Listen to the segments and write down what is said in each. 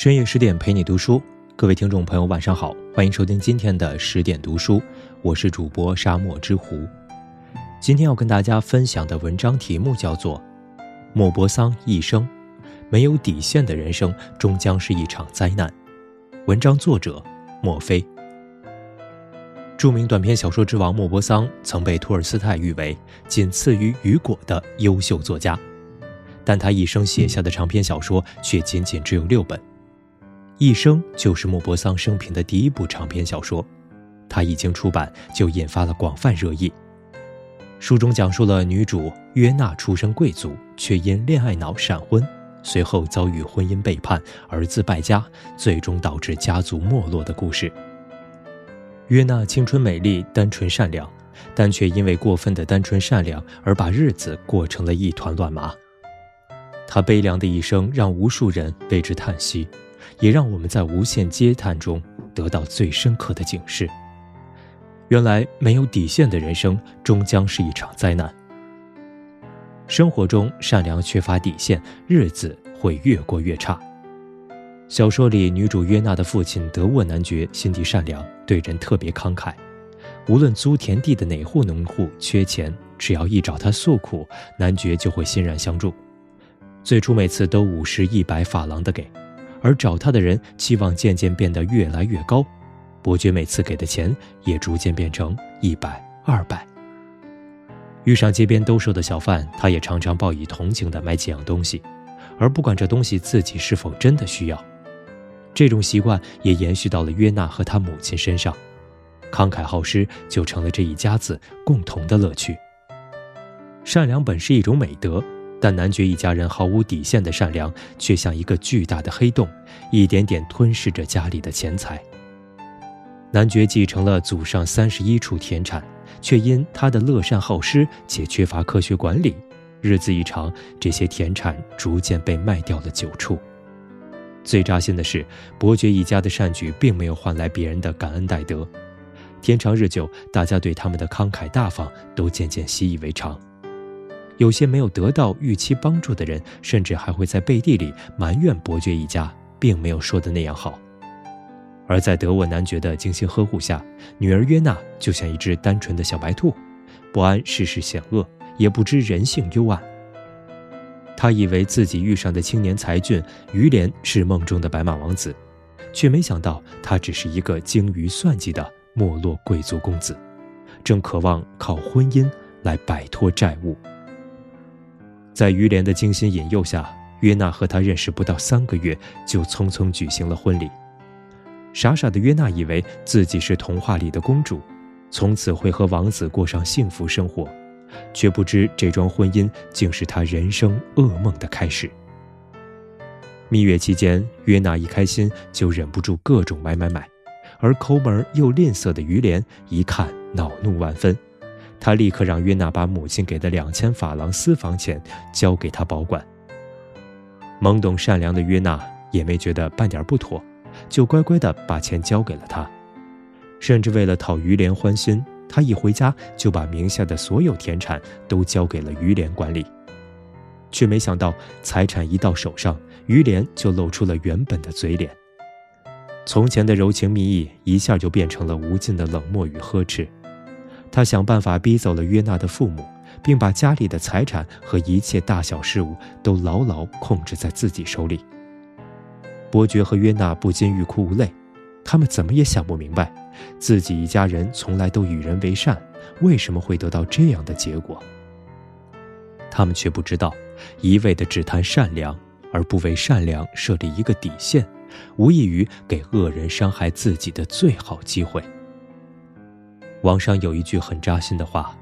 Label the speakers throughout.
Speaker 1: 深夜十点陪你读书，各位听众朋友晚上好，欢迎收听今天的十点读书，我是主播沙漠之狐。今天要跟大家分享的文章题目叫做《莫泊桑一生没有底线的人生终将是一场灾难》。文章作者莫非。著名短篇小说之王莫泊桑曾被托尔斯泰誉为仅次于雨果的优秀作家，但他一生写下的长篇小说却仅仅只有六本。《一生》就是莫泊桑生平的第一部长篇小说，它一经出版就引发了广泛热议。书中讲述了女主约娜出身贵族，却因恋爱脑闪婚，随后遭遇婚姻背叛、儿子败家，最终导致家族没落的故事。约娜青春美丽、单纯善良，但却因为过分的单纯善良而把日子过成了一团乱麻。她悲凉的一生让无数人为之叹息，也让我们在无限嗟叹中得到最深刻的警示：原来没有底线的人生终将是一场灾难。生活中善良缺乏底线，日子会越过越差。小说里，女主约娜的父亲德沃男爵心地善良，对人特别慷慨。无论租田地的哪户农户缺钱，只要一找他诉苦，男爵就会欣然相助。最初每次都五十、一百法郎的给，而找他的人期望渐渐变得越来越高，伯爵每次给的钱也逐渐变成一百、二百。遇上街边兜售的小贩，他也常常报以同情的买几样东西，而不管这东西自己是否真的需要。这种习惯也延续到了约娜和她母亲身上，慷慨好施就成了这一家子共同的乐趣。善良本是一种美德，但男爵一家人毫无底线的善良却像一个巨大的黑洞，一点点吞噬着家里的钱财。男爵继承了祖上三十一处田产，却因他的乐善好施且缺乏科学管理，日子一长，这些田产逐渐被卖掉了九处。最扎心的是，伯爵一家的善举并没有换来别人的感恩戴德。天长日久，大家对他们的慷慨大方都渐渐习以为常。有些没有得到预期帮助的人，甚至还会在背地里埋怨伯爵一家并没有说的那样好。而在德沃男爵的精心呵护下，女儿约娜就像一只单纯的小白兔，不谙世事险恶，也不知人性幽暗。他以为自己遇上的青年才俊于连是梦中的白马王子，却没想到他只是一个精于算计的没落贵族公子，正渴望靠婚姻来摆脱债务。在于连的精心引诱下，约娜和他认识不到三个月，就匆匆举行了婚礼。傻傻的约娜以为自己是童话里的公主，从此会和王子过上幸福生活。却不知这桩婚姻竟是他人生噩梦的开始。蜜月期间，约娜一开心就忍不住各种买买买，而抠门又吝啬的于连一看恼怒万分，他立刻让约娜把母亲给的两千法郎私房钱交给他保管。懵懂善良的约娜也没觉得半点不妥，就乖乖地把钱交给了他，甚至为了讨于连欢心。他一回家就把名下的所有田产都交给了于连管理，却没想到财产一到手上，于连就露出了原本的嘴脸。从前的柔情蜜意一下就变成了无尽的冷漠与呵斥。他想办法逼走了约娜的父母，并把家里的财产和一切大小事务都牢牢控制在自己手里。伯爵和约娜不禁欲哭无泪，他们怎么也想不明白。自己一家人从来都与人为善，为什么会得到这样的结果？他们却不知道，一味的只谈善良，而不为善良设立一个底线，无异于给恶人伤害自己的最好机会。网上有一句很扎心的话：“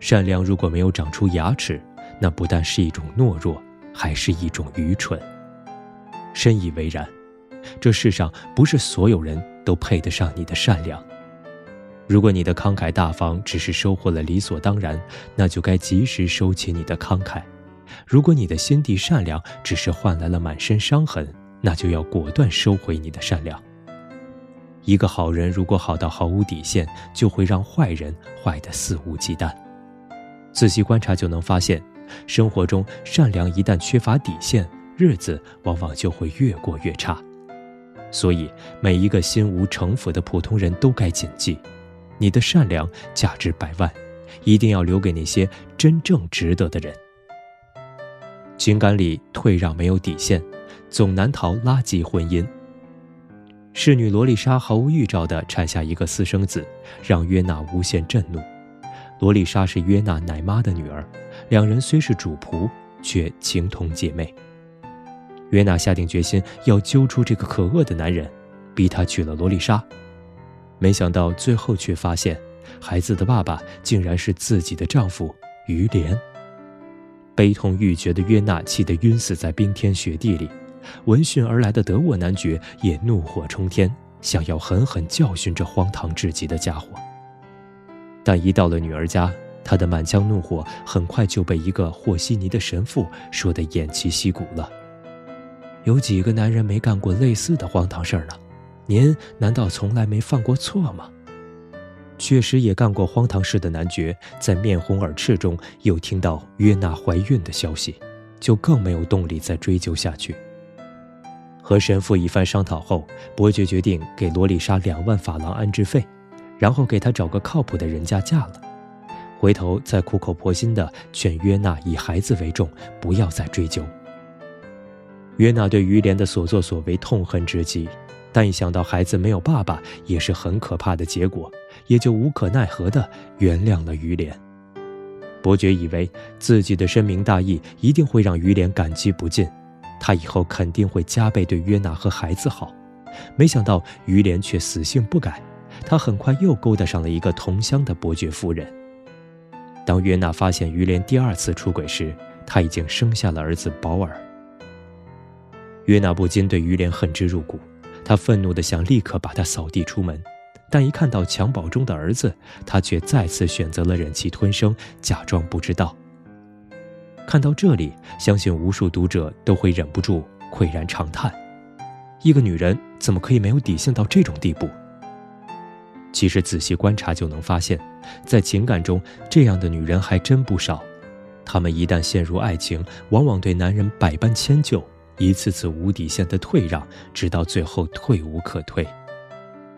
Speaker 1: 善良如果没有长出牙齿，那不但是一种懦弱，还是一种愚蠢。”深以为然。这世上不是所有人。都配得上你的善良。如果你的慷慨大方只是收获了理所当然，那就该及时收起你的慷慨；如果你的心地善良只是换来了满身伤痕，那就要果断收回你的善良。一个好人如果好到毫无底线，就会让坏人坏得肆无忌惮。仔细观察就能发现，生活中善良一旦缺乏底线，日子往往就会越过越差。所以每一个心无城府的普通人都该谨记：你的善良价值百万，一定要留给那些真正值得的人。情感里退让没有底线，总难逃垃圾婚姻。侍女罗丽莎毫无预兆地产下一个私生子，让约娜无限震怒。罗丽莎是约娜奶妈的女儿，两人虽是主仆，却情同姐妹。约娜下定决心要揪出这个可恶的男人，逼他娶了罗丽莎。没想到最后却发现，孩子的爸爸竟然是自己的丈夫于连。悲痛欲绝的约娜气得晕死在冰天雪地里，闻讯而来的德沃男爵也怒火冲天，想要狠狠教训这荒唐至极的家伙。但一到了女儿家，他的满腔怒火很快就被一个和稀泥的神父说得偃旗息鼓了。有几个男人没干过类似的荒唐事儿呢？您难道从来没犯过错吗？确实也干过荒唐事的男爵，在面红耳赤中又听到约娜怀孕的消息，就更没有动力再追究下去。和神父一番商讨后，伯爵决定给罗丽莎两万法郎安置费，然后给她找个靠谱的人家嫁了，回头再苦口婆心地劝约娜以孩子为重，不要再追究。约娜对于连的所作所为痛恨之极。但一想到孩子没有爸爸也是很可怕的结果，也就无可奈何地原谅了于连。伯爵以为自己的深明大义一定会让于连感激不尽，他以后肯定会加倍对约娜和孩子好。没想到于连却死性不改，他很快又勾搭上了一个同乡的伯爵夫人。当约娜发现于连第二次出轨时，他已经生下了儿子保尔。约娜不禁对于连恨之入骨。他愤怒地想立刻把他扫地出门，但一看到襁褓中的儿子，他却再次选择了忍气吞声，假装不知道。看到这里，相信无数读者都会忍不住喟然长叹：一个女人怎么可以没有底线到这种地步？其实仔细观察就能发现，在情感中，这样的女人还真不少。她们一旦陷入爱情，往往对男人百般迁就。一次次无底线的退让，直到最后退无可退。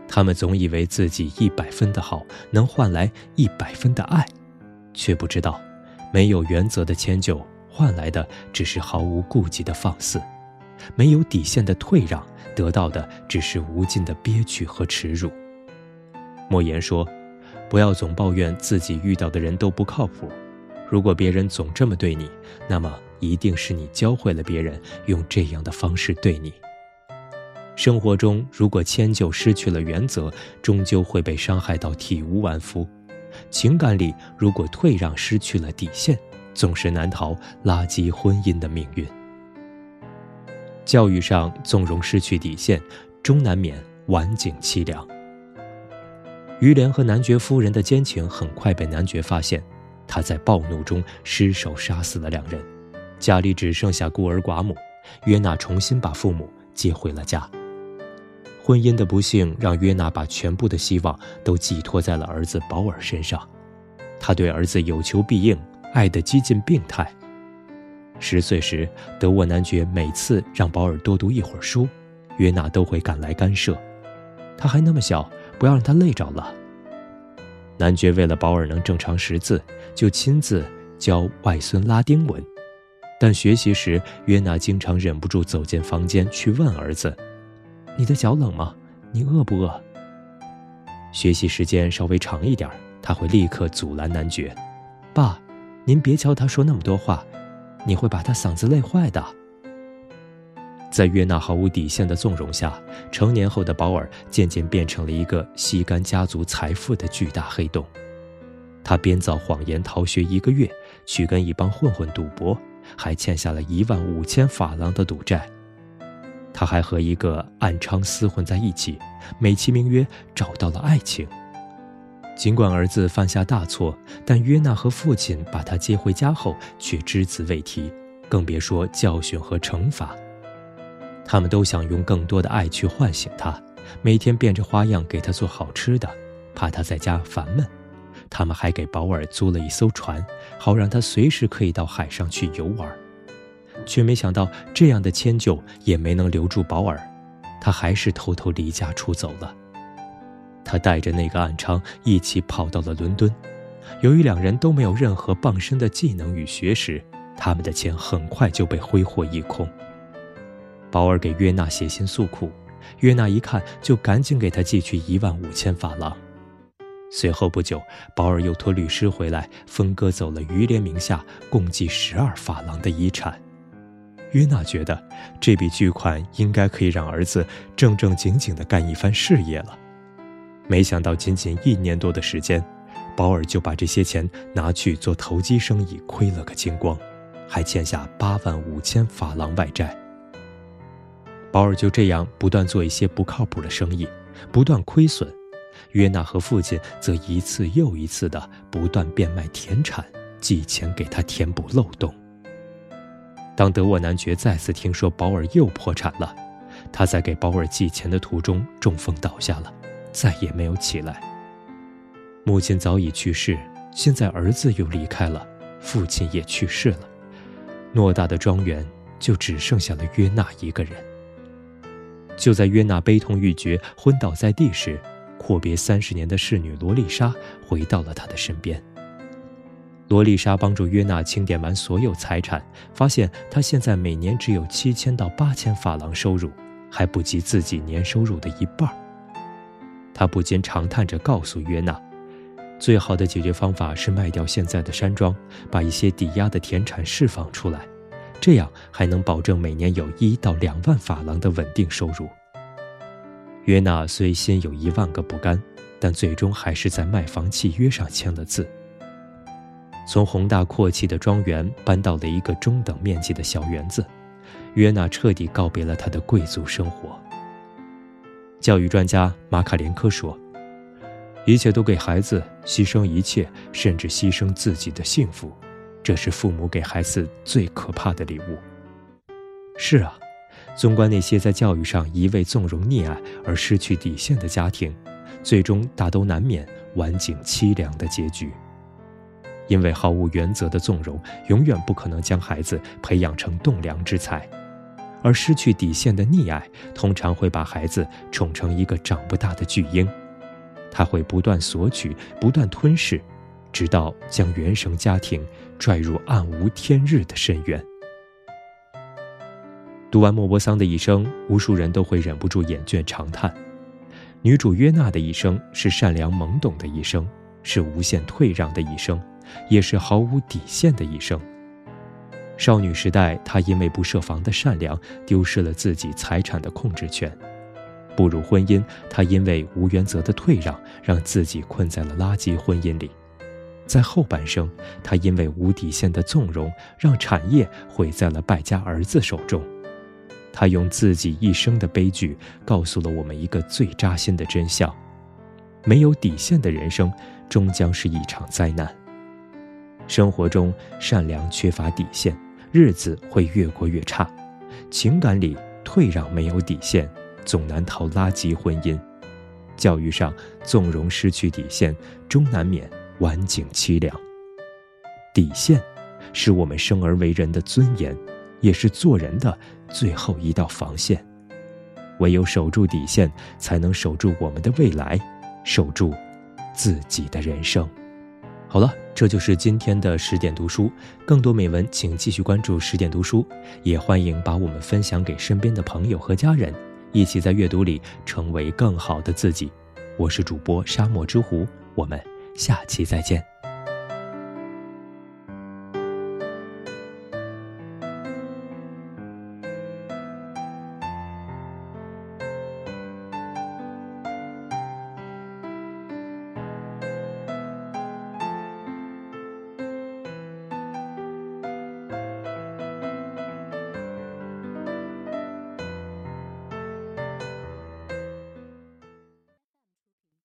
Speaker 1: 他们总以为自己一百分的好能换来一百分的爱，却不知道，没有原则的迁就换来的只是毫无顾忌的放肆；没有底线的退让得到的只是无尽的憋屈和耻辱。莫言说：“不要总抱怨自己遇到的人都不靠谱。如果别人总这么对你，那么……”一定是你教会了别人用这样的方式对你。生活中，如果迁就失去了原则，终究会被伤害到体无完肤；情感里，如果退让失去了底线，总是难逃垃圾婚姻的命运。教育上纵容失去底线，终难免晚景凄凉。于连和男爵夫人的奸情很快被男爵发现，他在暴怒中失手杀死了两人。家里只剩下孤儿寡母，约娜重新把父母接回了家。婚姻的不幸让约娜把全部的希望都寄托在了儿子保尔身上，他对儿子有求必应，爱得几近病态。十岁时，德沃男爵每次让保尔多读一会儿书，约娜都会赶来干涉。他还那么小，不要让他累着了。男爵为了保尔能正常识字，就亲自教外孙拉丁文。但学习时，约娜经常忍不住走进房间去问儿子：“你的脚冷吗？你饿不饿？”学习时间稍微长一点，他会立刻阻拦男爵：“爸，您别教他说那么多话，你会把他嗓子累坏的。”在约娜毫无底线的纵容下，成年后的保尔渐渐变成了一个吸干家族财富的巨大黑洞。他编造谎言逃学一个月，去跟一帮混混赌博。还欠下了一万五千法郎的赌债，他还和一个暗娼厮混在一起，美其名曰找到了爱情。尽管儿子犯下大错，但约娜和父亲把他接回家后却只字未提，更别说教训和惩罚。他们都想用更多的爱去唤醒他，每天变着花样给他做好吃的，怕他在家烦闷。他们还给保尔租了一艘船，好让他随时可以到海上去游玩，却没想到这样的迁就也没能留住保尔。他还是偷偷离家出走了。他带着那个暗娼一起跑到了伦敦。由于两人都没有任何傍身的技能与学识，他们的钱很快就被挥霍一空。保尔给约娜写信诉苦，约娜一看就赶紧给他寄去一万五千法郎。随后不久，保尔又托律师回来，分割走了于连名下共计十二法郎的遗产。约娜觉得这笔巨款应该可以让儿子正正经经地干一番事业了，没想到仅仅一年多的时间，保尔就把这些钱拿去做投机生意，亏了个精光，还欠下八万五千法郎外债。保尔就这样不断做一些不靠谱的生意，不断亏损。约娜和父亲则一次又一次地不断变卖田产，寄钱给他填补漏洞。当德沃男爵再次听说保尔又破产了，他在给保尔寄钱的途中中风倒下了，再也没有起来。母亲早已去世，现在儿子又离开了，父亲也去世了，偌大的庄园就只剩下了约娜一个人。就在约娜悲痛欲绝、昏倒在地时，阔别三十年的侍女罗丽莎回到了他的身边。罗丽莎帮助约娜清点完所有财产，发现她现在每年只有七千到八千法郎收入，还不及自己年收入的一半。她不禁长叹着，告诉约娜，最好的解决方法是卖掉现在的山庄，把一些抵押的田产释放出来。这样还能保证每年有一到两万法郎的稳定收入。约娜虽心有一万个不甘，但最终还是在卖房契约上签了字。从宏大阔气的庄园搬到了一个中等面积的小园子，约娜彻底告别了她的贵族生活。教育专家马卡连科说：“一切都给孩子，牺牲一切，甚至牺牲自己的幸福。”这是父母给孩子最可怕的礼物。是啊，纵观那些在教育上一味纵容溺爱而失去底线的家庭，最终大都难免晚景凄凉的结局。因为毫无原则的纵容，永远不可能将孩子培养成栋梁之才；而失去底线的溺爱，通常会把孩子宠成一个长不大的巨婴。他会不断索取，不断吞噬。直到将原生家庭拽入暗无天日的深渊。读完莫泊桑的一生，无数人都会忍不住眼倦长叹。女主约娜的一生是善良懵懂的一生，是无限退让的一生，也是毫无底线的一生。少女时代，她因为不设防的善良，丢失了自己财产的控制权；步入婚姻，她因为无原则的退让，让自己困在了垃圾婚姻里。在后半生，他因为无底线的纵容，让产业毁在了败家儿子手中。他用自己一生的悲剧，告诉了我们一个最扎心的真相：没有底线的人生，终将是一场灾难。生活中善良缺乏底线，日子会越过越差；情感里退让没有底线，总难逃垃圾婚姻；教育上纵容失去底线，终难免。晚景凄凉。底线，是我们生而为人的尊严，也是做人的最后一道防线。唯有守住底线，才能守住我们的未来，守住自己的人生。好了，这就是今天的十点读书。更多美文，请继续关注十点读书，也欢迎把我们分享给身边的朋友和家人，一起在阅读里成为更好的自己。我是主播沙漠之狐，我们。下期再见。